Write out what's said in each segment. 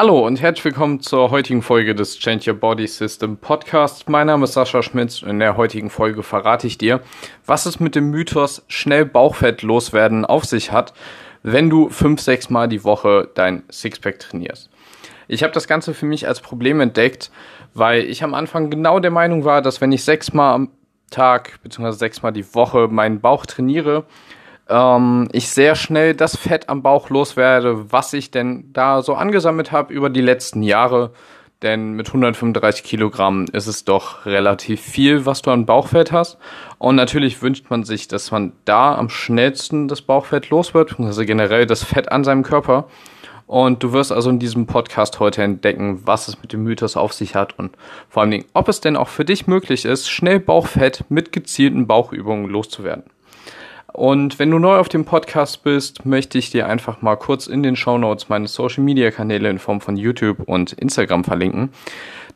Hallo und herzlich willkommen zur heutigen Folge des Change Your Body System Podcast. Mein Name ist Sascha Schmitz und in der heutigen Folge verrate ich dir, was es mit dem Mythos schnell Bauchfett loswerden auf sich hat, wenn du fünf, sechs Mal die Woche dein Sixpack trainierst. Ich habe das Ganze für mich als Problem entdeckt, weil ich am Anfang genau der Meinung war, dass wenn ich sechs Mal am Tag bzw. sechs Mal die Woche meinen Bauch trainiere, ähm, ich sehr schnell das Fett am Bauch loswerde, was ich denn da so angesammelt habe über die letzten Jahre. Denn mit 135 Kilogramm ist es doch relativ viel, was du an Bauchfett hast. Und natürlich wünscht man sich, dass man da am schnellsten das Bauchfett los wird, also generell das Fett an seinem Körper. Und du wirst also in diesem Podcast heute entdecken, was es mit dem Mythos auf sich hat und vor allen Dingen, ob es denn auch für dich möglich ist, schnell Bauchfett mit gezielten Bauchübungen loszuwerden. Und wenn du neu auf dem Podcast bist, möchte ich dir einfach mal kurz in den Show Notes meine Social Media Kanäle in Form von YouTube und Instagram verlinken.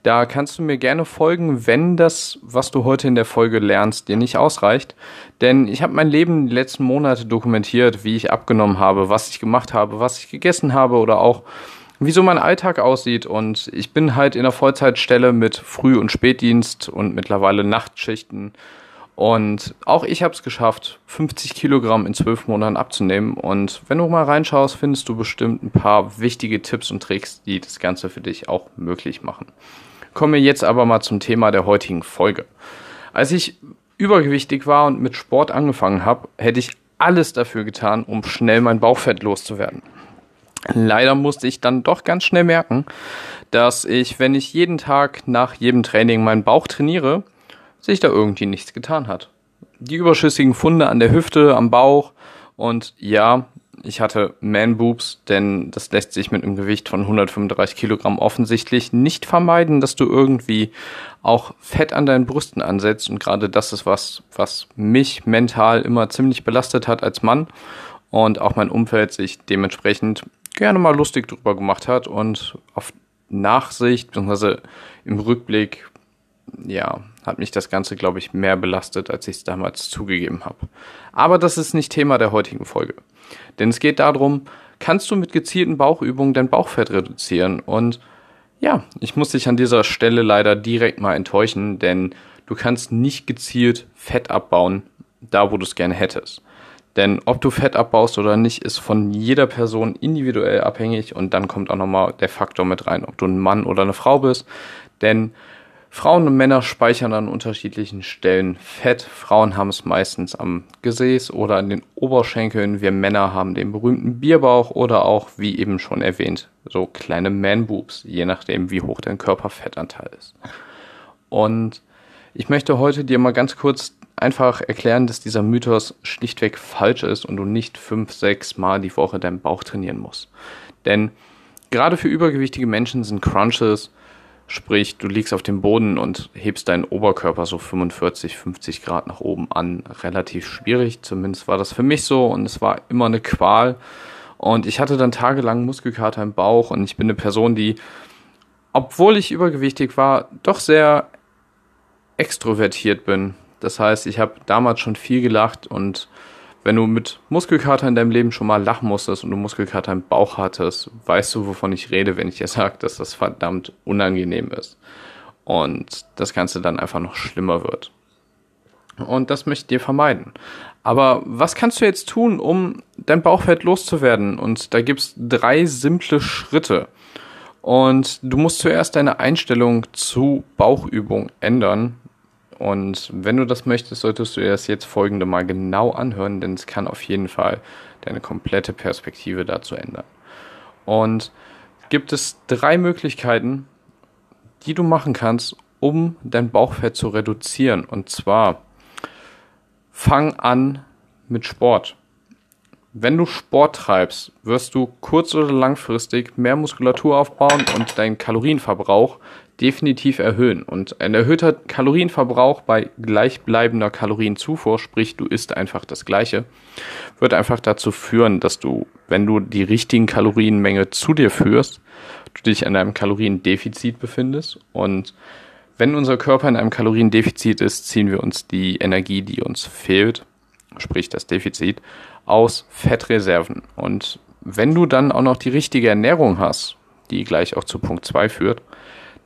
Da kannst du mir gerne folgen, wenn das, was du heute in der Folge lernst, dir nicht ausreicht. Denn ich habe mein Leben die letzten Monate dokumentiert, wie ich abgenommen habe, was ich gemacht habe, was ich gegessen habe oder auch wie so mein Alltag aussieht. Und ich bin halt in der Vollzeitstelle mit Früh- und Spätdienst und mittlerweile Nachtschichten und auch ich habe es geschafft, 50 Kilogramm in zwölf Monaten abzunehmen. Und wenn du mal reinschaust, findest du bestimmt ein paar wichtige Tipps und Tricks, die das Ganze für dich auch möglich machen. Kommen wir jetzt aber mal zum Thema der heutigen Folge. Als ich übergewichtig war und mit Sport angefangen habe, hätte ich alles dafür getan, um schnell mein Bauchfett loszuwerden. Leider musste ich dann doch ganz schnell merken, dass ich, wenn ich jeden Tag nach jedem Training meinen Bauch trainiere, sich da irgendwie nichts getan hat. Die überschüssigen Funde an der Hüfte, am Bauch und ja, ich hatte Man-Boobs, denn das lässt sich mit einem Gewicht von 135 Kilogramm offensichtlich nicht vermeiden, dass du irgendwie auch Fett an deinen Brüsten ansetzt. Und gerade das ist was, was mich mental immer ziemlich belastet hat als Mann und auch mein Umfeld sich dementsprechend gerne mal lustig drüber gemacht hat und auf Nachsicht, beziehungsweise im Rückblick, ja, hat mich das Ganze, glaube ich, mehr belastet, als ich es damals zugegeben habe. Aber das ist nicht Thema der heutigen Folge. Denn es geht darum, kannst du mit gezielten Bauchübungen dein Bauchfett reduzieren? Und ja, ich muss dich an dieser Stelle leider direkt mal enttäuschen, denn du kannst nicht gezielt Fett abbauen, da wo du es gerne hättest. Denn ob du Fett abbaust oder nicht, ist von jeder Person individuell abhängig und dann kommt auch nochmal der Faktor mit rein, ob du ein Mann oder eine Frau bist. Denn Frauen und Männer speichern an unterschiedlichen Stellen Fett. Frauen haben es meistens am Gesäß oder an den Oberschenkeln. Wir Männer haben den berühmten Bierbauch oder auch, wie eben schon erwähnt, so kleine Man-Boobs, je nachdem, wie hoch dein Körperfettanteil ist. Und ich möchte heute dir mal ganz kurz einfach erklären, dass dieser Mythos schlichtweg falsch ist und du nicht fünf, sechs Mal die Woche deinen Bauch trainieren musst. Denn gerade für übergewichtige Menschen sind Crunches Sprich, du liegst auf dem Boden und hebst deinen Oberkörper so 45, 50 Grad nach oben an. Relativ schwierig, zumindest war das für mich so und es war immer eine Qual. Und ich hatte dann tagelang Muskelkater im Bauch und ich bin eine Person, die, obwohl ich übergewichtig war, doch sehr extrovertiert bin. Das heißt, ich habe damals schon viel gelacht und wenn du mit Muskelkater in deinem Leben schon mal lachen musstest und du Muskelkater im Bauch hattest, weißt du, wovon ich rede, wenn ich dir sage, dass das verdammt unangenehm ist. Und das Ganze dann einfach noch schlimmer wird. Und das möchte ich dir vermeiden. Aber was kannst du jetzt tun, um dein Bauchfett loszuwerden? Und da gibt's drei simple Schritte. Und du musst zuerst deine Einstellung zu Bauchübung ändern, und wenn du das möchtest, solltest du dir das jetzt folgende mal genau anhören, denn es kann auf jeden Fall deine komplette Perspektive dazu ändern. Und gibt es drei Möglichkeiten, die du machen kannst, um dein Bauchfett zu reduzieren. Und zwar fang an mit Sport. Wenn du Sport treibst, wirst du kurz- oder langfristig mehr Muskulatur aufbauen und deinen Kalorienverbrauch definitiv erhöhen. Und ein erhöhter Kalorienverbrauch bei gleichbleibender Kalorienzufuhr, sprich du isst einfach das gleiche, wird einfach dazu führen, dass du, wenn du die richtigen Kalorienmenge zu dir führst, du dich in einem Kaloriendefizit befindest. Und wenn unser Körper in einem Kaloriendefizit ist, ziehen wir uns die Energie, die uns fehlt, sprich das Defizit, aus Fettreserven. Und wenn du dann auch noch die richtige Ernährung hast, die gleich auch zu Punkt 2 führt,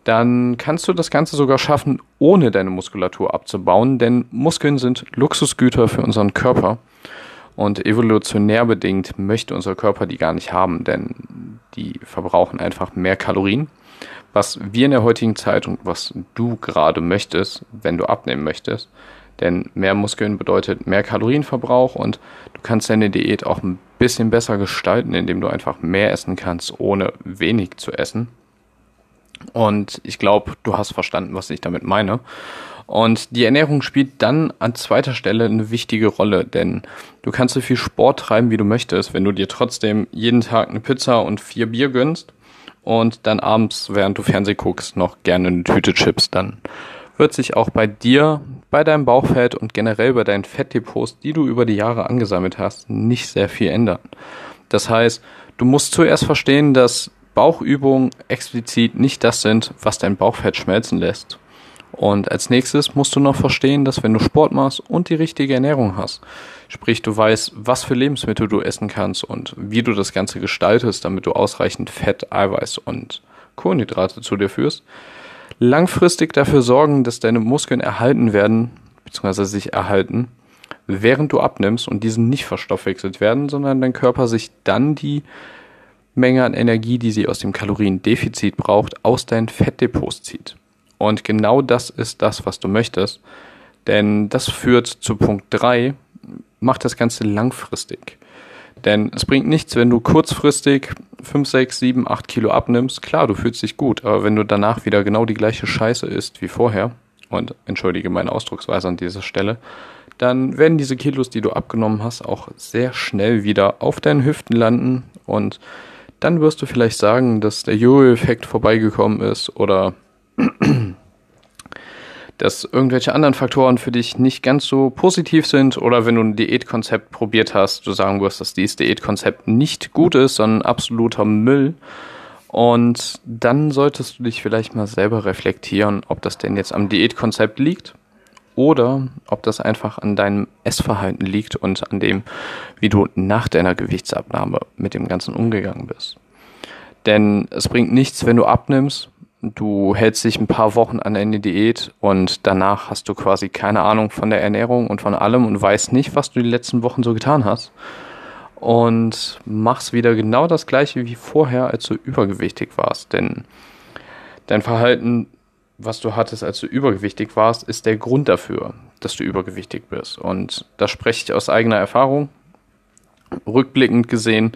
dann kannst du das Ganze sogar schaffen, ohne deine Muskulatur abzubauen, denn Muskeln sind Luxusgüter für unseren Körper und evolutionär bedingt möchte unser Körper die gar nicht haben, denn die verbrauchen einfach mehr Kalorien. Was wir in der heutigen Zeit und was du gerade möchtest, wenn du abnehmen möchtest, denn mehr Muskeln bedeutet mehr Kalorienverbrauch und du kannst deine Diät auch ein bisschen besser gestalten, indem du einfach mehr essen kannst, ohne wenig zu essen. Und ich glaube, du hast verstanden, was ich damit meine. Und die Ernährung spielt dann an zweiter Stelle eine wichtige Rolle, denn du kannst so viel Sport treiben, wie du möchtest, wenn du dir trotzdem jeden Tag eine Pizza und vier Bier gönnst und dann abends, während du Fernseh guckst, noch gerne eine Tüte Chips, dann wird sich auch bei dir, bei deinem Bauchfett und generell bei deinen Fettdepots, die du über die Jahre angesammelt hast, nicht sehr viel ändern. Das heißt, du musst zuerst verstehen, dass Bauchübungen explizit nicht das sind, was dein Bauchfett schmelzen lässt. Und als nächstes musst du noch verstehen, dass wenn du Sport machst und die richtige Ernährung hast, sprich du weißt, was für Lebensmittel du essen kannst und wie du das Ganze gestaltest, damit du ausreichend Fett, Eiweiß und Kohlenhydrate zu dir führst, langfristig dafür sorgen, dass deine Muskeln erhalten werden, beziehungsweise sich erhalten, während du abnimmst und diese nicht verstoffwechselt werden, sondern dein Körper sich dann die Menge an Energie, die sie aus dem Kaloriendefizit braucht, aus deinen Fettdepots zieht. Und genau das ist das, was du möchtest. Denn das führt zu Punkt 3, mach das Ganze langfristig. Denn es bringt nichts, wenn du kurzfristig 5, 6, 7, 8 Kilo abnimmst. Klar, du fühlst dich gut, aber wenn du danach wieder genau die gleiche Scheiße isst wie vorher, und entschuldige meine Ausdrucksweise an dieser Stelle, dann werden diese Kilos, die du abgenommen hast, auch sehr schnell wieder auf deinen Hüften landen und dann wirst du vielleicht sagen, dass der Jojo-Effekt vorbeigekommen ist oder dass irgendwelche anderen Faktoren für dich nicht ganz so positiv sind oder wenn du ein Diätkonzept probiert hast, du sagen wirst, dass dieses Diätkonzept nicht gut ist, sondern absoluter Müll. Und dann solltest du dich vielleicht mal selber reflektieren, ob das denn jetzt am Diätkonzept liegt oder ob das einfach an deinem Essverhalten liegt und an dem, wie du nach deiner Gewichtsabnahme mit dem Ganzen umgegangen bist. Denn es bringt nichts, wenn du abnimmst du hältst dich ein paar Wochen an eine Diät und danach hast du quasi keine Ahnung von der Ernährung und von allem und weißt nicht, was du die letzten Wochen so getan hast. Und machst wieder genau das gleiche wie vorher, als du übergewichtig warst. Denn dein Verhalten, was du hattest, als du übergewichtig warst, ist der Grund dafür, dass du übergewichtig bist. Und das spreche ich aus eigener Erfahrung. Rückblickend gesehen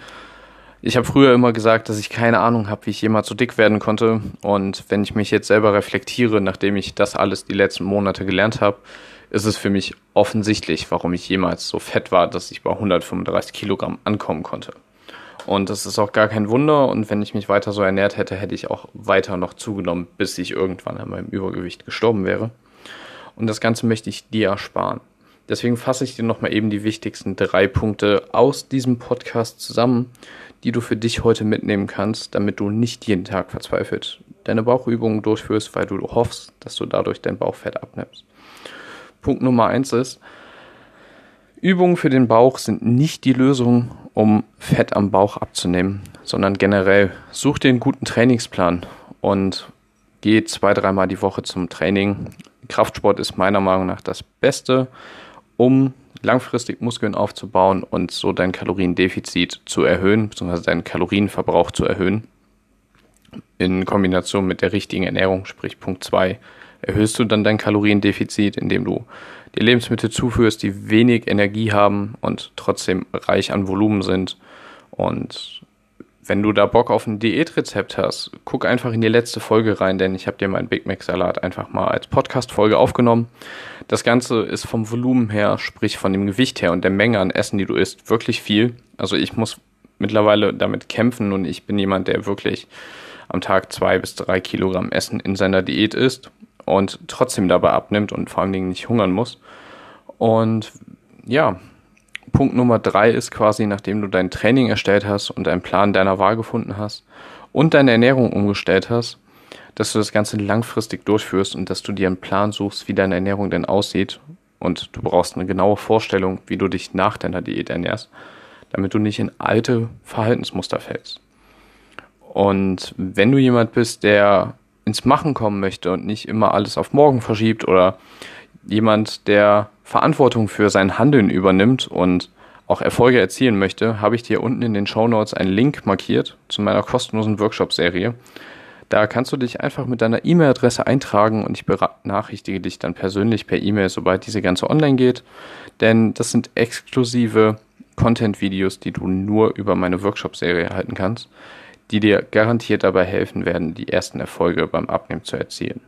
ich habe früher immer gesagt, dass ich keine Ahnung habe, wie ich jemals so dick werden konnte. Und wenn ich mich jetzt selber reflektiere, nachdem ich das alles die letzten Monate gelernt habe, ist es für mich offensichtlich, warum ich jemals so fett war, dass ich bei 135 Kilogramm ankommen konnte. Und das ist auch gar kein Wunder. Und wenn ich mich weiter so ernährt hätte, hätte ich auch weiter noch zugenommen, bis ich irgendwann an meinem Übergewicht gestorben wäre. Und das Ganze möchte ich dir ersparen. Deswegen fasse ich dir nochmal eben die wichtigsten drei Punkte aus diesem Podcast zusammen, die du für dich heute mitnehmen kannst, damit du nicht jeden Tag verzweifelt deine Bauchübungen durchführst, weil du hoffst, dass du dadurch dein Bauchfett abnimmst. Punkt Nummer eins ist, Übungen für den Bauch sind nicht die Lösung, um Fett am Bauch abzunehmen, sondern generell such dir einen guten Trainingsplan und geh zwei, dreimal die Woche zum Training. Kraftsport ist meiner Meinung nach das Beste, um langfristig Muskeln aufzubauen und so dein Kaloriendefizit zu erhöhen, beziehungsweise deinen Kalorienverbrauch zu erhöhen. In Kombination mit der richtigen Ernährung, sprich Punkt 2, erhöhst du dann dein Kaloriendefizit, indem du dir Lebensmittel zuführst, die wenig Energie haben und trotzdem reich an Volumen sind und wenn du da Bock auf ein Diätrezept hast, guck einfach in die letzte Folge rein, denn ich habe dir meinen Big Mac Salat einfach mal als Podcast-Folge aufgenommen. Das Ganze ist vom Volumen her, sprich von dem Gewicht her und der Menge an Essen, die du isst, wirklich viel. Also ich muss mittlerweile damit kämpfen und ich bin jemand, der wirklich am Tag zwei bis drei Kilogramm Essen in seiner Diät isst und trotzdem dabei abnimmt und vor allen Dingen nicht hungern muss. Und ja, Punkt Nummer drei ist quasi, nachdem du dein Training erstellt hast und einen Plan deiner Wahl gefunden hast und deine Ernährung umgestellt hast, dass du das Ganze langfristig durchführst und dass du dir einen Plan suchst, wie deine Ernährung denn aussieht. Und du brauchst eine genaue Vorstellung, wie du dich nach deiner Diät ernährst, damit du nicht in alte Verhaltensmuster fällst. Und wenn du jemand bist, der ins Machen kommen möchte und nicht immer alles auf morgen verschiebt oder jemand, der Verantwortung für sein Handeln übernimmt und auch Erfolge erzielen möchte, habe ich dir unten in den Show Notes einen Link markiert zu meiner kostenlosen Workshop-Serie. Da kannst du dich einfach mit deiner E-Mail-Adresse eintragen und ich benachrichtige dich dann persönlich per E-Mail, sobald diese ganze online geht. Denn das sind exklusive Content-Videos, die du nur über meine Workshop-Serie erhalten kannst, die dir garantiert dabei helfen werden, die ersten Erfolge beim Abnehmen zu erzielen.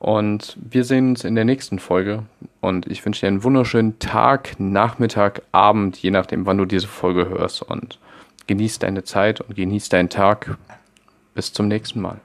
Und wir sehen uns in der nächsten Folge. Und ich wünsche dir einen wunderschönen Tag, Nachmittag, Abend, je nachdem, wann du diese Folge hörst. Und genieß deine Zeit und genieß deinen Tag. Bis zum nächsten Mal.